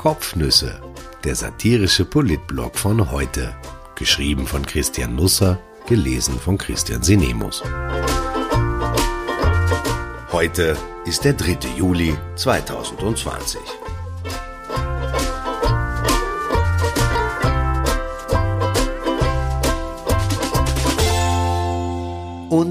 Kopfnüsse, der satirische Politblog von heute. Geschrieben von Christian Nusser, gelesen von Christian Sinemus. Heute ist der 3. Juli 2020.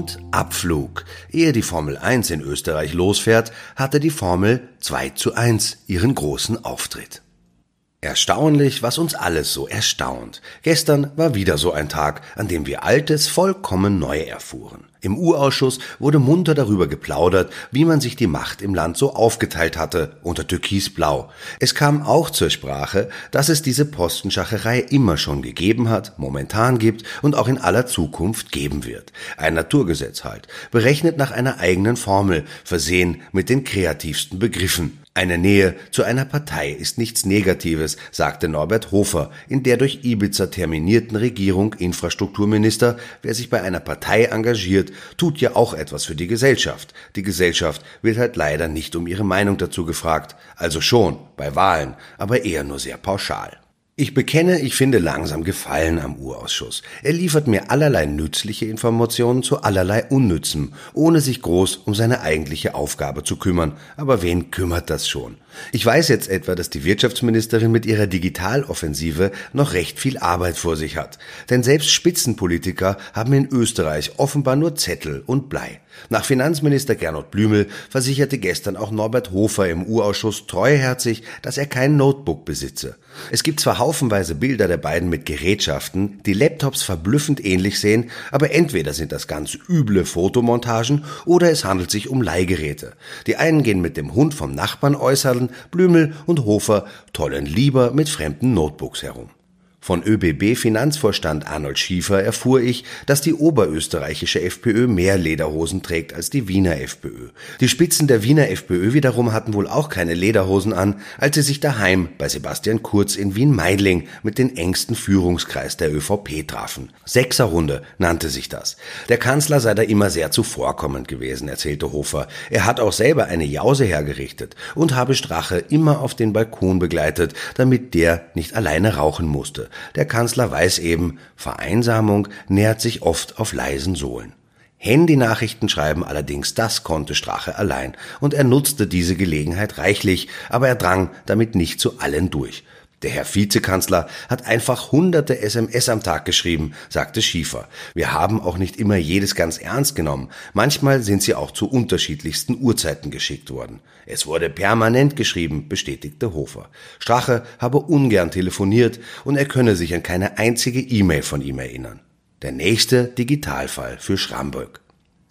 und Abflug. Ehe die Formel 1 in Österreich losfährt, hatte die Formel 2 zu 1 ihren großen Auftritt. Erstaunlich, was uns alles so erstaunt. Gestern war wieder so ein Tag, an dem wir Altes vollkommen neu erfuhren. Im Urausschuss wurde munter darüber geplaudert, wie man sich die Macht im Land so aufgeteilt hatte, unter Türkisblau. Es kam auch zur Sprache, dass es diese Postenschacherei immer schon gegeben hat, momentan gibt und auch in aller Zukunft geben wird. Ein Naturgesetz halt, berechnet nach einer eigenen Formel, versehen mit den kreativsten Begriffen. Eine Nähe zu einer Partei ist nichts Negatives, sagte Norbert Hofer in der durch Ibiza terminierten Regierung Infrastrukturminister, wer sich bei einer Partei engagiert, tut ja auch etwas für die Gesellschaft. Die Gesellschaft wird halt leider nicht um ihre Meinung dazu gefragt, also schon bei Wahlen, aber eher nur sehr pauschal. Ich bekenne, ich finde langsam Gefallen am Urausschuss. Er liefert mir allerlei nützliche Informationen zu allerlei Unnützem, ohne sich groß um seine eigentliche Aufgabe zu kümmern. Aber wen kümmert das schon? Ich weiß jetzt etwa, dass die Wirtschaftsministerin mit ihrer Digitaloffensive noch recht viel Arbeit vor sich hat. Denn selbst Spitzenpolitiker haben in Österreich offenbar nur Zettel und Blei. Nach Finanzminister Gernot Blümel versicherte gestern auch Norbert Hofer im U-Ausschuss treuherzig, dass er kein Notebook besitze. Es gibt zwar haufenweise Bilder der beiden mit Gerätschaften, die Laptops verblüffend ähnlich sehen, aber entweder sind das ganz üble Fotomontagen oder es handelt sich um Leihgeräte. Die einen gehen mit dem Hund vom Nachbarn äußern, Blümel und Hofer tollen lieber mit fremden Notebooks herum. Von ÖBB-Finanzvorstand Arnold Schiefer erfuhr ich, dass die oberösterreichische FPÖ mehr Lederhosen trägt als die Wiener FPÖ. Die Spitzen der Wiener FPÖ wiederum hatten wohl auch keine Lederhosen an, als sie sich daheim bei Sebastian Kurz in Wien-Meidling mit den engsten Führungskreis der ÖVP trafen. Sechserrunde nannte sich das. Der Kanzler sei da immer sehr zuvorkommend gewesen, erzählte Hofer. Er hat auch selber eine Jause hergerichtet und habe Strache immer auf den Balkon begleitet, damit der nicht alleine rauchen musste. Der Kanzler weiß eben, Vereinsamung nähert sich oft auf leisen Sohlen. Handynachrichten schreiben allerdings, das konnte Strache allein, und er nutzte diese Gelegenheit reichlich, aber er drang damit nicht zu allen durch. Der Herr Vizekanzler hat einfach hunderte SMS am Tag geschrieben, sagte Schiefer. Wir haben auch nicht immer jedes ganz ernst genommen. Manchmal sind sie auch zu unterschiedlichsten Uhrzeiten geschickt worden. Es wurde permanent geschrieben, bestätigte Hofer. Strache habe ungern telefoniert und er könne sich an keine einzige E-Mail von ihm erinnern. Der nächste Digitalfall für Schramböck.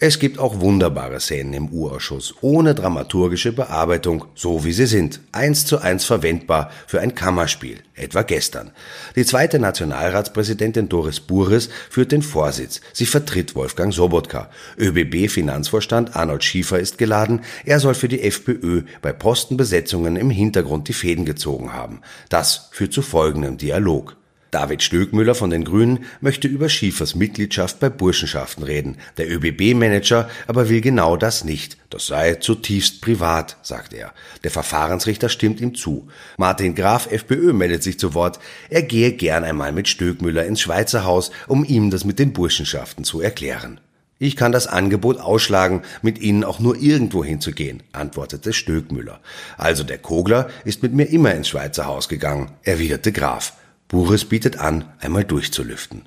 Es gibt auch wunderbare Szenen im Urausschuss, ohne dramaturgische Bearbeitung, so wie sie sind, eins zu eins verwendbar für ein Kammerspiel, etwa gestern. Die zweite Nationalratspräsidentin Doris Bures führt den Vorsitz, sie vertritt Wolfgang Sobotka. ÖBB-Finanzvorstand Arnold Schiefer ist geladen, er soll für die FPÖ bei Postenbesetzungen im Hintergrund die Fäden gezogen haben. Das führt zu folgendem Dialog. David Stöckmüller von den Grünen möchte über Schiefers Mitgliedschaft bei Burschenschaften reden. Der ÖBB-Manager aber will genau das nicht. Das sei zutiefst privat, sagt er. Der Verfahrensrichter stimmt ihm zu. Martin Graf, FPÖ, meldet sich zu Wort. Er gehe gern einmal mit Stöckmüller ins Schweizer Haus, um ihm das mit den Burschenschaften zu erklären. Ich kann das Angebot ausschlagen, mit Ihnen auch nur irgendwo hinzugehen, antwortete Stöckmüller. Also der Kogler ist mit mir immer ins Schweizer Haus gegangen, erwiderte Graf. Buris bietet an, einmal durchzulüften.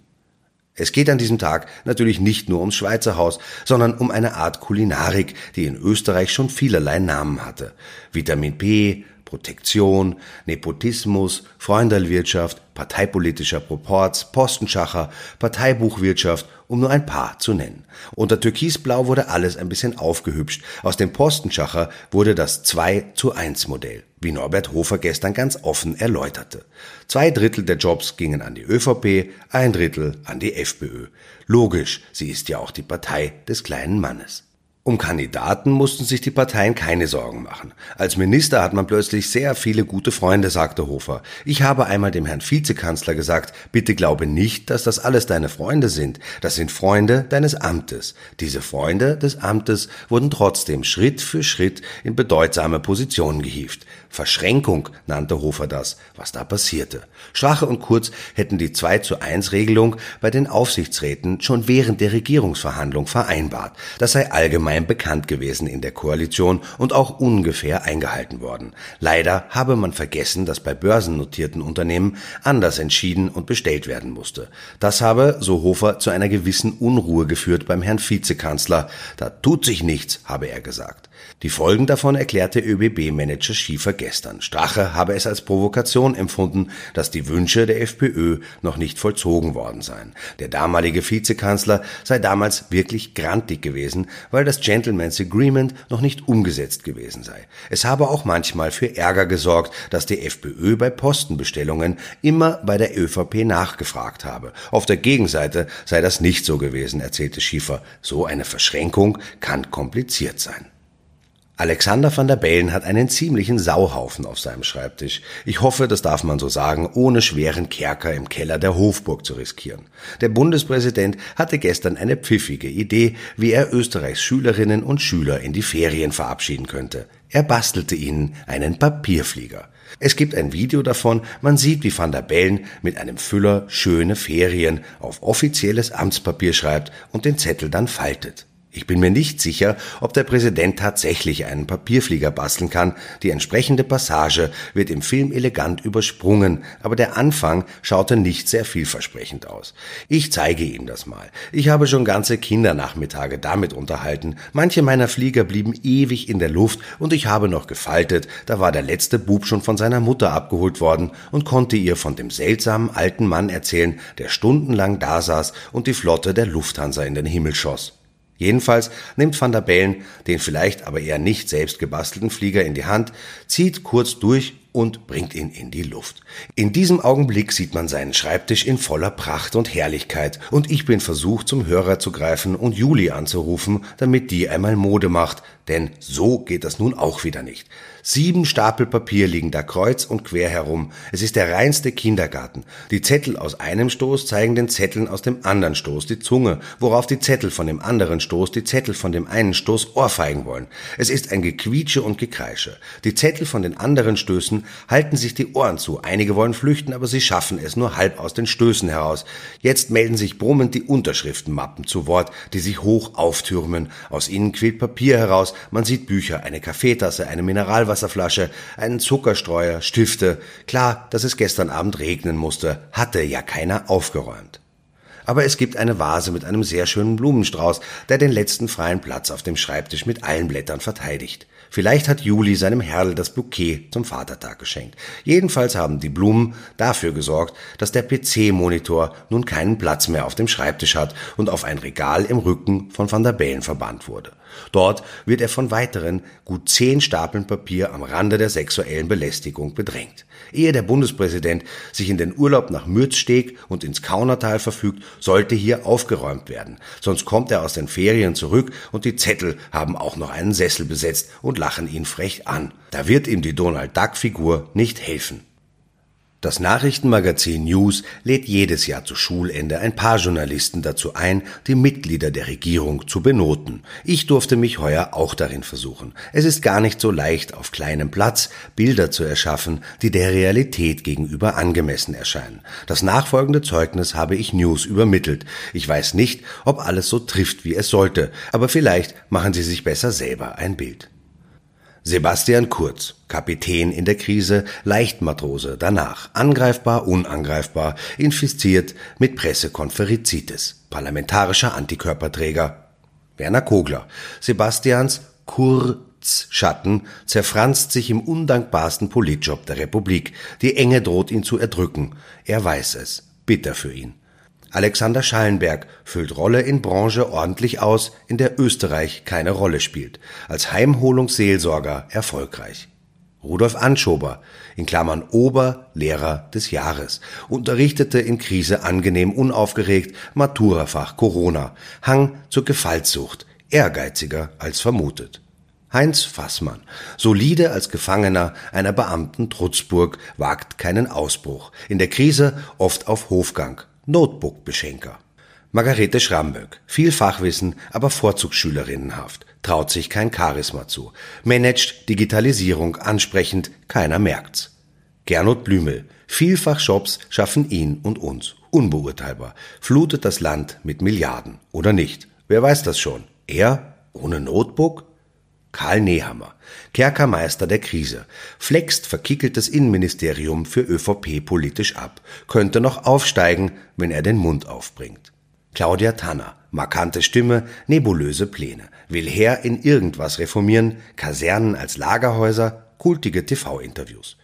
Es geht an diesem Tag natürlich nicht nur ums Schweizer Haus, sondern um eine Art Kulinarik, die in Österreich schon vielerlei Namen hatte. Vitamin B, Protektion, Nepotismus, Freundelwirtschaft, parteipolitischer Proporz, Postenschacher, Parteibuchwirtschaft, um nur ein paar zu nennen. Unter Türkisblau wurde alles ein bisschen aufgehübscht. Aus dem Postenschacher wurde das 2 zu 1 Modell, wie Norbert Hofer gestern ganz offen erläuterte. Zwei Drittel der Jobs gingen an die ÖVP, ein Drittel an die FPÖ. Logisch, sie ist ja auch die Partei des kleinen Mannes. Um Kandidaten mussten sich die Parteien keine Sorgen machen. Als Minister hat man plötzlich sehr viele gute Freunde, sagte Hofer. Ich habe einmal dem Herrn Vizekanzler gesagt, bitte glaube nicht, dass das alles deine Freunde sind. Das sind Freunde deines Amtes. Diese Freunde des Amtes wurden trotzdem Schritt für Schritt in bedeutsame Positionen gehievt. Verschränkung nannte Hofer das, was da passierte. Strache und Kurz hätten die 2 zu 1 Regelung bei den Aufsichtsräten schon während der Regierungsverhandlung vereinbart. Das sei allgemein bekannt gewesen in der Koalition und auch ungefähr eingehalten worden. Leider habe man vergessen, dass bei börsennotierten Unternehmen anders entschieden und bestellt werden musste. Das habe, so Hofer, zu einer gewissen Unruhe geführt beim Herrn Vizekanzler. Da tut sich nichts, habe er gesagt. Die Folgen davon erklärte ÖBB-Manager Schiefer gestern. Strache habe es als Provokation empfunden, dass die Wünsche der FPÖ noch nicht vollzogen worden seien. Der damalige Vizekanzler sei damals wirklich grantig gewesen, weil das Gentleman's Agreement noch nicht umgesetzt gewesen sei. Es habe auch manchmal für Ärger gesorgt, dass die FPÖ bei Postenbestellungen immer bei der ÖVP nachgefragt habe. Auf der Gegenseite sei das nicht so gewesen, erzählte Schiefer. So eine Verschränkung kann kompliziert sein. Alexander van der Bellen hat einen ziemlichen Sauhaufen auf seinem Schreibtisch. Ich hoffe, das darf man so sagen, ohne schweren Kerker im Keller der Hofburg zu riskieren. Der Bundespräsident hatte gestern eine pfiffige Idee, wie er Österreichs Schülerinnen und Schüler in die Ferien verabschieden könnte. Er bastelte ihnen einen Papierflieger. Es gibt ein Video davon, man sieht, wie Van der Bellen mit einem Füller schöne Ferien auf offizielles Amtspapier schreibt und den Zettel dann faltet. Ich bin mir nicht sicher, ob der Präsident tatsächlich einen Papierflieger basteln kann. Die entsprechende Passage wird im Film elegant übersprungen, aber der Anfang schaute nicht sehr vielversprechend aus. Ich zeige ihm das mal. Ich habe schon ganze Kindernachmittage damit unterhalten. Manche meiner Flieger blieben ewig in der Luft und ich habe noch gefaltet. Da war der letzte Bub schon von seiner Mutter abgeholt worden und konnte ihr von dem seltsamen alten Mann erzählen, der stundenlang da saß und die Flotte der Lufthansa in den Himmel schoss. Jedenfalls nimmt Van der Bellen den vielleicht aber eher nicht selbst gebastelten Flieger in die Hand, zieht kurz durch und bringt ihn in die Luft. In diesem Augenblick sieht man seinen Schreibtisch in voller Pracht und Herrlichkeit und ich bin versucht, zum Hörer zu greifen und Juli anzurufen, damit die einmal Mode macht, denn so geht das nun auch wieder nicht. Sieben Stapel Papier liegen da kreuz und quer herum. Es ist der reinste Kindergarten. Die Zettel aus einem Stoß zeigen den Zetteln aus dem anderen Stoß die Zunge, worauf die Zettel von dem anderen Stoß die Zettel von dem einen Stoß ohrfeigen wollen. Es ist ein Gequietsche und Gekreische. Die Zettel von den anderen Stößen halten sich die Ohren zu. Einige wollen flüchten, aber sie schaffen es nur halb aus den Stößen heraus. Jetzt melden sich brummend die Unterschriftenmappen zu Wort, die sich hoch auftürmen. Aus ihnen quillt Papier heraus. Man sieht Bücher, eine Kaffeetasse, eine Mineralwasser Mineralwasserflasche, einen Zuckerstreuer, Stifte. Klar, dass es gestern Abend regnen musste, hatte ja keiner aufgeräumt. Aber es gibt eine Vase mit einem sehr schönen Blumenstrauß, der den letzten freien Platz auf dem Schreibtisch mit allen Blättern verteidigt. Vielleicht hat Juli seinem Herrl das Bouquet zum Vatertag geschenkt. Jedenfalls haben die Blumen dafür gesorgt, dass der PC-Monitor nun keinen Platz mehr auf dem Schreibtisch hat und auf ein Regal im Rücken von Van der Bellen verbannt wurde. Dort wird er von weiteren gut zehn Stapeln Papier am Rande der sexuellen Belästigung bedrängt. Ehe der Bundespräsident sich in den Urlaub nach Mürzsteg und ins Kaunertal verfügt, sollte hier aufgeräumt werden. Sonst kommt er aus den Ferien zurück und die Zettel haben auch noch einen Sessel besetzt und lachen ihn frech an. Da wird ihm die Donald Duck Figur nicht helfen. Das Nachrichtenmagazin News lädt jedes Jahr zu Schulende ein paar Journalisten dazu ein, die Mitglieder der Regierung zu benoten. Ich durfte mich heuer auch darin versuchen. Es ist gar nicht so leicht, auf kleinem Platz Bilder zu erschaffen, die der Realität gegenüber angemessen erscheinen. Das nachfolgende Zeugnis habe ich News übermittelt. Ich weiß nicht, ob alles so trifft, wie es sollte, aber vielleicht machen Sie sich besser selber ein Bild. Sebastian Kurz, Kapitän in der Krise, Leichtmatrose, danach angreifbar, unangreifbar, infiziert mit Pressekonferizitis, parlamentarischer Antikörperträger. Werner Kogler, Sebastians Kurzschatten zerfranst sich im undankbarsten Politjob der Republik. Die Enge droht ihn zu erdrücken. Er weiß es. Bitter für ihn. Alexander Schallenberg füllt Rolle in Branche ordentlich aus, in der Österreich keine Rolle spielt. Als Heimholungsseelsorger erfolgreich. Rudolf Anschober, in Klammern Oberlehrer des Jahres, unterrichtete in Krise angenehm unaufgeregt, Maturafach Corona, Hang zur Gefallssucht, ehrgeiziger als vermutet. Heinz Fassmann, solide als Gefangener einer Beamten Trutzburg, wagt keinen Ausbruch, in der Krise oft auf Hofgang, Notebook-Beschenker. Margarete Schramböck, viel Fachwissen, aber Vorzugsschülerinnenhaft, traut sich kein Charisma zu, managt Digitalisierung ansprechend, keiner merkt's. Gernot Blümel, vielfach Jobs schaffen ihn und uns, unbeurteilbar, flutet das Land mit Milliarden, oder nicht? Wer weiß das schon? Er? Ohne Notebook? Karl Nehammer, Kerkermeister der Krise, flext verkickeltes Innenministerium für ÖVP politisch ab, könnte noch aufsteigen, wenn er den Mund aufbringt. Claudia Tanner, markante Stimme, nebulöse Pläne, will her in irgendwas reformieren, Kasernen als Lagerhäuser, kultige TV-Interviews.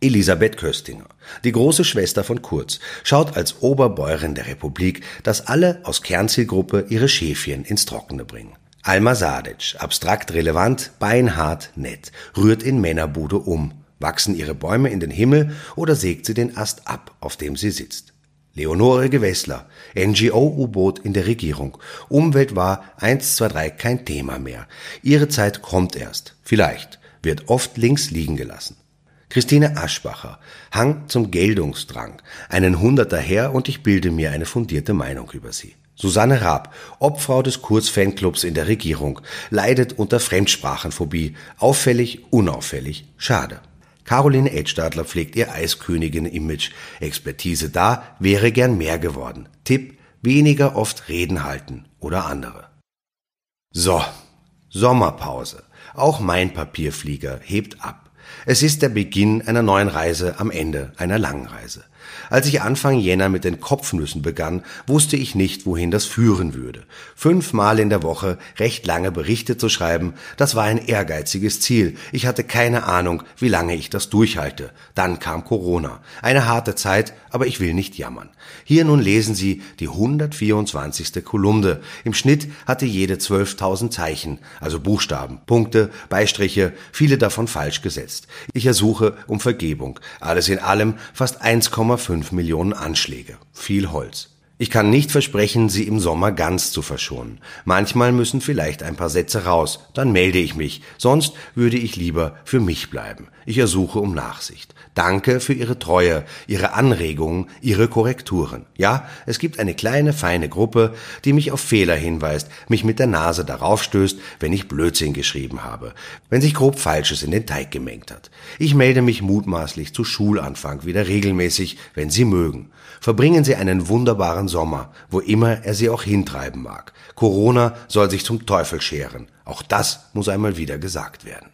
Elisabeth Köstinger, die große Schwester von Kurz, schaut als Oberbäuerin der Republik, dass alle aus Kernzielgruppe ihre Schäfchen ins Trockene bringen. Alma Sadic, abstrakt relevant, beinhart, nett, rührt in Männerbude um. Wachsen ihre Bäume in den Himmel oder sägt sie den Ast ab, auf dem sie sitzt? Leonore Gewessler, NGO-U-Boot in der Regierung. Umwelt war 123 kein Thema mehr. Ihre Zeit kommt erst. Vielleicht. Wird oft links liegen gelassen. Christine Aschbacher, Hang zum Geltungsdrang. Einen Hunderter her und ich bilde mir eine fundierte Meinung über sie. Susanne Raab, Obfrau des Kurz-Fanclubs in der Regierung, leidet unter Fremdsprachenphobie. Auffällig, unauffällig, schade. Caroline Edstadler pflegt ihr Eiskönigin-Image. Expertise da, wäre gern mehr geworden. Tipp, weniger oft Reden halten oder andere. So, Sommerpause. Auch mein Papierflieger hebt ab. Es ist der Beginn einer neuen Reise am Ende einer langen Reise. Als ich Anfang Jänner mit den Kopfnüssen begann, wusste ich nicht, wohin das führen würde. Fünfmal in der Woche recht lange Berichte zu schreiben, das war ein ehrgeiziges Ziel. Ich hatte keine Ahnung, wie lange ich das durchhalte. Dann kam Corona. Eine harte Zeit, aber ich will nicht jammern. Hier nun lesen Sie die 124. Kolumne. Im Schnitt hatte jede 12.000 Zeichen, also Buchstaben, Punkte, Beistriche, viele davon falsch gesetzt. Ich ersuche um Vergebung. Alles in allem fast 1,5 5 Millionen Anschläge. Viel Holz. Ich kann nicht versprechen, Sie im Sommer ganz zu verschonen. Manchmal müssen vielleicht ein paar Sätze raus, dann melde ich mich, sonst würde ich lieber für mich bleiben. Ich ersuche um Nachsicht. Danke für Ihre Treue, Ihre Anregungen, Ihre Korrekturen. Ja, es gibt eine kleine, feine Gruppe, die mich auf Fehler hinweist, mich mit der Nase darauf stößt, wenn ich Blödsinn geschrieben habe, wenn sich grob Falsches in den Teig gemengt hat. Ich melde mich mutmaßlich zu Schulanfang wieder regelmäßig, wenn Sie mögen. Verbringen Sie einen wunderbaren Sommer, wo immer er Sie auch hintreiben mag. Corona soll sich zum Teufel scheren. Auch das muss einmal wieder gesagt werden.